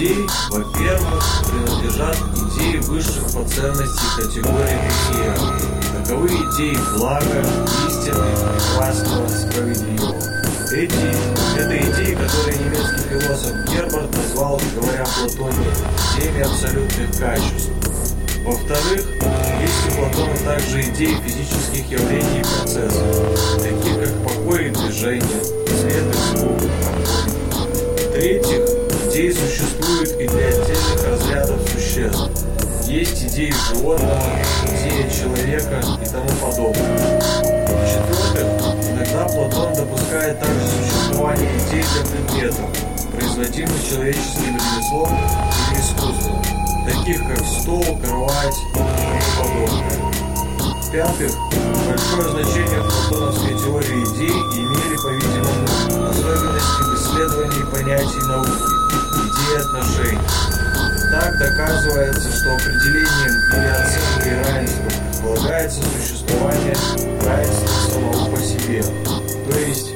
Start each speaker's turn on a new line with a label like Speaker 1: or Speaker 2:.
Speaker 1: идей, во-первых, принадлежат идеи высших по ценности категории бытия. Таковы идеи блага, истины, прекрасного, справедливого. Эти, это идеи, которые немецкий философ Герберт назвал, говоря о Платоне, идеями абсолютных качеств. Во-вторых, есть у Платона также идеи физических явлений и процессов, такие как покой и движение, идеи существуют и для отдельных разрядов существ. Есть идеи животного, идея человека и тому подобное. В-четвертых, иногда Платон допускает также существование идей для предметов, производимых человеческим ремеслом или искусством, таких как стол, кровать и подобное. В-пятых, большое значение в платоновской теории идей имели, по-видимому, особенности в исследовании понятий науки, идеи отношений. Так доказывается, что определением или оценкой равенства предполагается существование равенства самого по себе, то есть